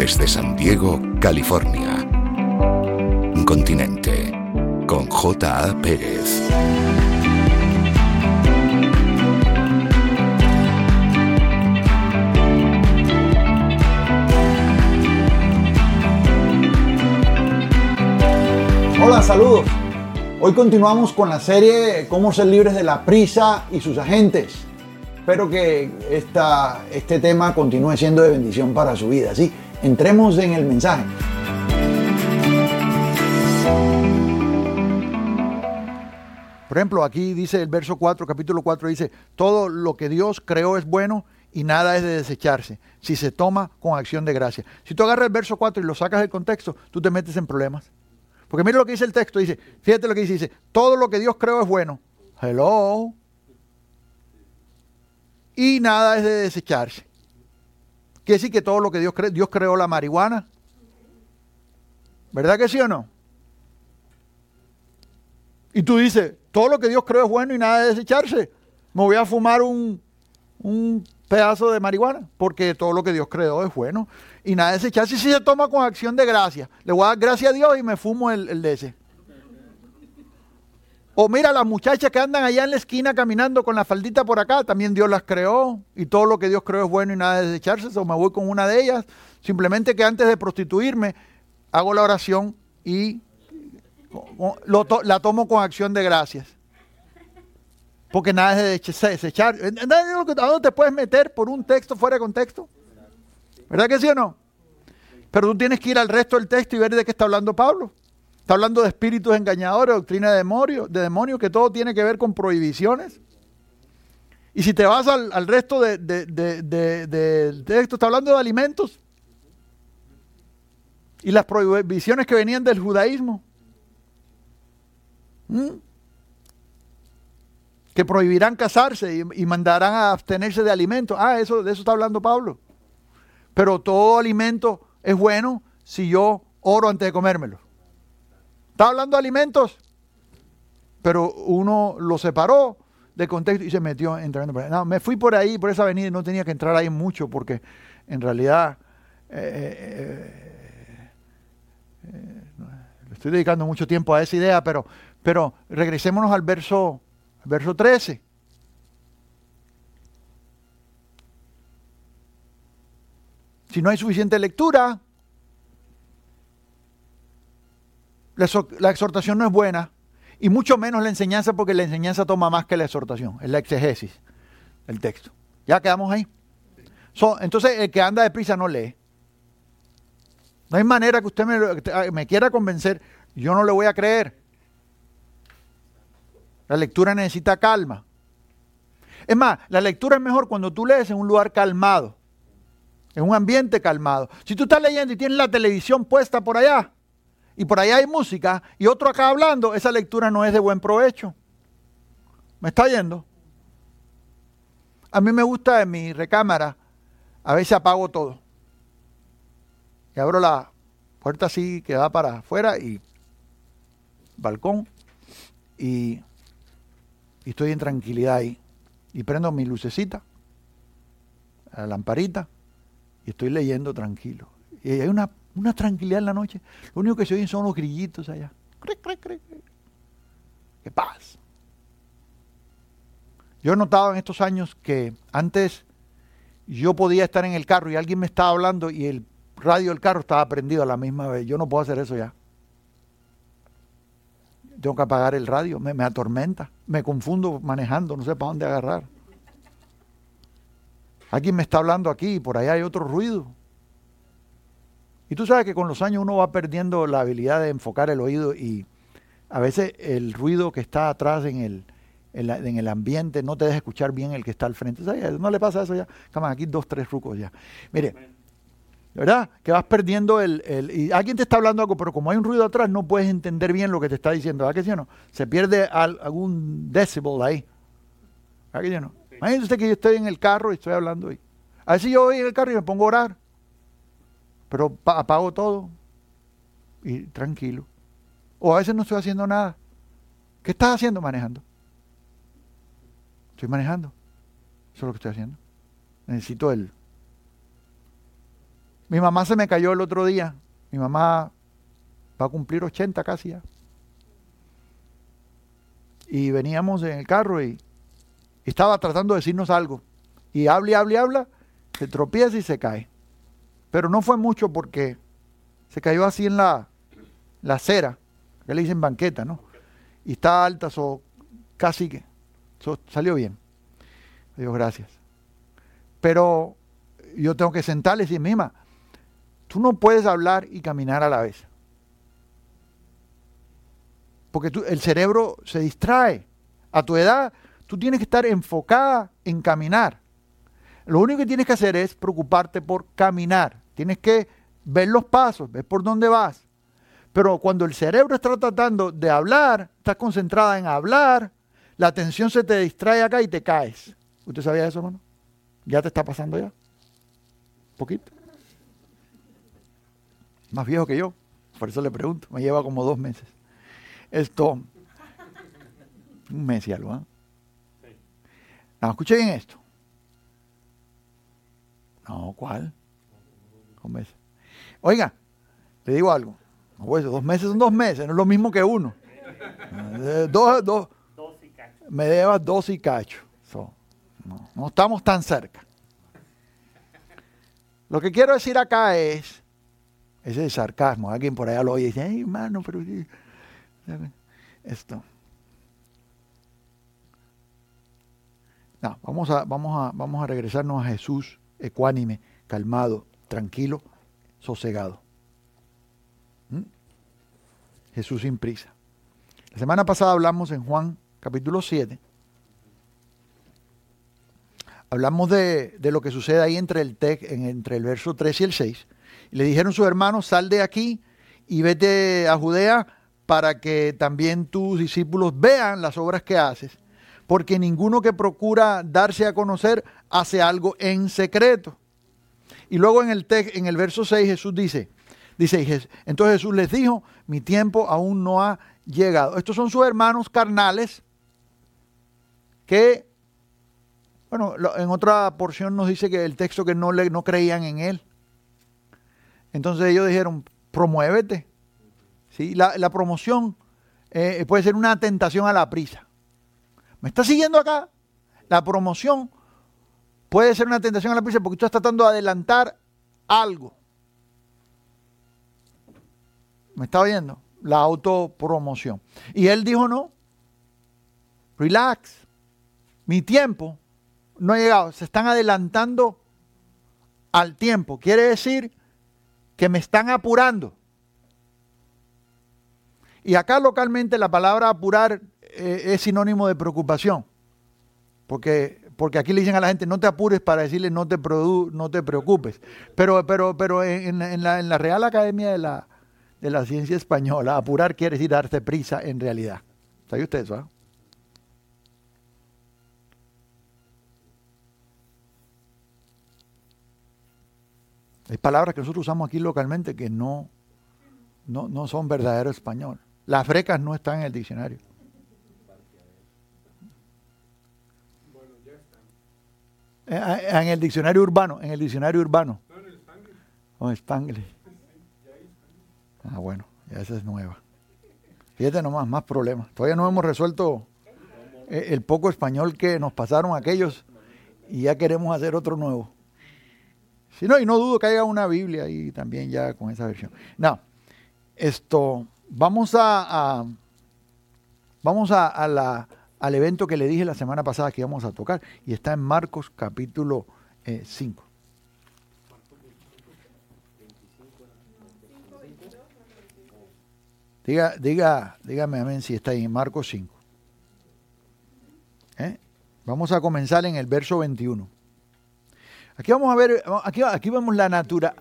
desde San Diego, California. Continente con J.A. Pérez. Hola, saludos. Hoy continuamos con la serie Cómo ser libres de la prisa y sus agentes. Espero que esta, este tema continúe siendo de bendición para su vida. Así, entremos en el mensaje. Por ejemplo, aquí dice el verso 4, capítulo 4, dice, todo lo que Dios creó es bueno y nada es de desecharse si se toma con acción de gracia. Si tú agarras el verso 4 y lo sacas del contexto, tú te metes en problemas. Porque mira lo que dice el texto, dice, fíjate lo que dice, dice, todo lo que Dios creó es bueno. Hello. Y nada es de desecharse. Quiere decir que todo lo que Dios creó, Dios creó la marihuana. ¿Verdad que sí o no? Y tú dices, todo lo que Dios creó es bueno y nada de desecharse. Me voy a fumar un, un pedazo de marihuana, porque todo lo que Dios creó es bueno. Y nada de desecharse si se toma con acción de gracia. Le voy a dar gracias a Dios y me fumo el, el de ese. O mira, las muchachas que andan allá en la esquina caminando con la faldita por acá, también Dios las creó. Y todo lo que Dios creó es bueno y nada de desecharse. O me voy con una de ellas. Simplemente que antes de prostituirme, hago la oración y lo la tomo con acción de gracias. Porque nada es de desechar. ¿A dónde te puedes meter por un texto fuera de contexto? ¿Verdad que sí o no? Pero tú tienes que ir al resto del texto y ver de qué está hablando Pablo. Está hablando de espíritus engañadores, doctrina de demonios, de demonios, que todo tiene que ver con prohibiciones. Y si te vas al, resto del de, de, de, texto, está hablando de alimentos. Y las prohibiciones que venían del judaísmo. ¿Mm? Que prohibirán casarse y, y, mandarán a abstenerse de alimentos. Ah, eso, de eso está hablando Pablo. Pero todo alimento es bueno si yo oro antes de comérmelo. Está hablando de alimentos, pero uno lo separó del contexto y se metió ahí. No, me fui por ahí, por esa avenida, y no tenía que entrar ahí mucho porque en realidad eh, eh, eh, estoy dedicando mucho tiempo a esa idea, pero, pero regresémonos al verso, al verso 13. Si no hay suficiente lectura, la exhortación no es buena, y mucho menos la enseñanza, porque la enseñanza toma más que la exhortación, es la exegesis del texto. ¿Ya quedamos ahí? Entonces, el que anda deprisa no lee. No hay manera que usted me, me quiera convencer, yo no le voy a creer. La lectura necesita calma. Es más, la lectura es mejor cuando tú lees en un lugar calmado, en un ambiente calmado. Si tú estás leyendo y tienes la televisión puesta por allá, y por allá hay música y otro acá hablando, esa lectura no es de buen provecho. ¿Me está yendo? A mí me gusta en mi recámara, a veces apago todo. Y abro la puerta así que va para afuera y balcón y, y estoy en tranquilidad ahí. Y prendo mi lucecita, la lamparita y estoy leyendo tranquilo. Y hay una una tranquilidad en la noche. Lo único que se oyen son los grillitos allá. ¡Qué paz! Yo he notado en estos años que antes yo podía estar en el carro y alguien me estaba hablando y el radio del carro estaba prendido a la misma vez. Yo no puedo hacer eso ya. Tengo que apagar el radio, me, me atormenta, me confundo manejando, no sé para dónde agarrar. Alguien me está hablando aquí y por allá hay otro ruido. Y tú sabes que con los años uno va perdiendo la habilidad de enfocar el oído y a veces el ruido que está atrás en el, en, el ambiente no te deja escuchar bien el que está al frente. ¿Sabes? ¿No le pasa eso ya? Cama, aquí dos, tres rucos ya. Mire, ¿verdad? Que vas perdiendo el, el, Y alguien te está hablando algo, pero como hay un ruido atrás, no puedes entender bien lo que te está diciendo. ¿Verdad que sí o no? Se pierde algún decibel ahí. ¿Verdad que sí o no? Imagínese usted que yo estoy en el carro y estoy hablando ahí. A veces yo voy en el carro y me pongo a orar pero apago todo y tranquilo. O a veces no estoy haciendo nada. ¿Qué estás haciendo manejando? Estoy manejando. Eso es lo que estoy haciendo. Necesito el... Mi mamá se me cayó el otro día. Mi mamá va a cumplir 80 casi ya. Y veníamos en el carro y, estaba tratando de decirnos algo. Y habla y habla y habla, se tropieza y se cae. Pero no fue mucho porque se cayó así en la, la acera, que le dicen banqueta, ¿no? Y está alta, so, casi que salió bien. Dios gracias. Pero yo tengo que sentarle y decir, Mima, tú no puedes hablar y caminar a la vez. Porque el cerebro se distrae. A tu edad, tú tienes que estar enfocada en caminar. Lo único que tienes que hacer es preocuparte por caminar. Tienes que ver los pasos, ver por dónde vas. Pero cuando el cerebro está tratando de hablar, estás concentrada en hablar, la atención se te distrae acá y te caes. ¿Usted sabía eso, hermano? ¿Ya te está pasando ya? ¿Poquito? Más viejo que yo. Por eso le pregunto. Me lleva como dos meses. Esto. Un mes y algo, ¿eh? No, escuche bien esto. No, ¿cuál? Un mes. Oiga, le digo algo. Dos meses son dos meses, no es lo mismo que uno. Eh, dos, dos, me debas dos y cacho. no, estamos tan cerca. Lo que quiero decir acá es, ese es sarcasmo, alguien por allá lo oye y dice, ay hermano, pero esto. No, vamos a, vamos, a, vamos a regresarnos a Jesús ecuánime, calmado, tranquilo, sosegado. ¿Mm? Jesús sin prisa. La semana pasada hablamos en Juan capítulo 7. Hablamos de, lo que sucede ahí entre el, entre el verso 3 y el 6. Y le dijeron sus hermanos, sal de aquí y vete a Judea para que también tus discípulos vean las obras que haces, porque ninguno que procura darse a conocer hace algo en secreto. Y luego en el, en el verso 6 Jesús dice, dice, entonces Jesús les dijo, mi tiempo aún no ha llegado. Estos son sus hermanos carnales que, bueno, en otra porción nos dice que el texto que no, le, no creían en él. Entonces ellos dijeron, promuévete, la, promoción eh, puede ser una tentación a la prisa. ¿Me está siguiendo acá? La promoción puede ser una tentación a la prisa porque tú estás tratando de adelantar algo. ¿Me está oyendo? La autopromoción. Y él dijo, no, relax, mi tiempo no ha llegado, se están adelantando al tiempo. Quiere decir que me están apurando. Y acá localmente la palabra apurar eh, es sinónimo de preocupación. Porque, porque aquí le dicen a la gente, no te apures para decirle no te, no te preocupes. Pero, pero, pero en, la, en la Real Academia de la, de la Ciencia Española, apurar quiere decir darte prisa en realidad. ¿Sabe usted eso? Hay palabras que nosotros usamos aquí localmente que no, no, no son verdadero español. Las frecas no están en el diccionario. Eh, eh, en el diccionario urbano, en el diccionario urbano. No, en el Spanglish. Ah, bueno, ya esa es nueva. Fíjate nomás, más problemas. Todavía no hemos resuelto eh, el poco español que nos pasaron aquellos y ya queremos hacer otro nuevo. Si no, y no dudo que haya una Biblia ahí también ya con esa versión. No, esto, Vamos a, vamos a, la, al evento que le dije la semana pasada que íbamos a tocar y está en Marcos capítulo 5. Eh, diga, diga, dígame amén si está ahí en Marcos 5. ¿Eh? Vamos a comenzar en el verso 21. Aquí vamos a ver, aquí, aquí vemos la natura,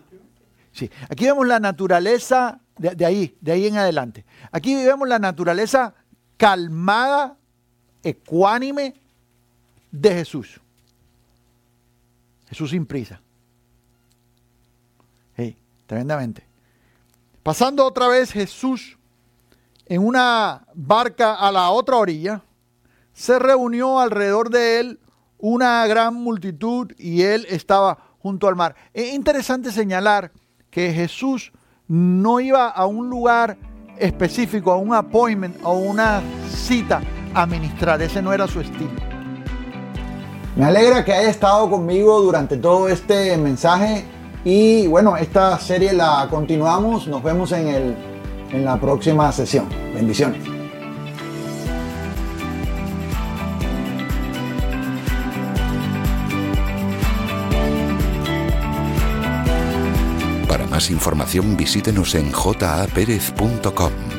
sí, aquí vemos la naturaleza de, ahí, de ahí en adelante. Aquí vemos la naturaleza calmada, ecuánime de Jesús. Jesús sin prisa. tremendamente. Pasando otra vez Jesús en una barca a la otra orilla, se reunió alrededor de él una gran multitud y él estaba junto al mar. Es interesante señalar que Jesús no iba a un lugar específico, a un appointment o una cita a ministrar. Ese no era su estilo. Me alegra que haya estado conmigo durante todo este mensaje y bueno, esta serie la continuamos. Nos vemos en, el, en la próxima sesión. Bendiciones. Para más información visítenos en japerez.com.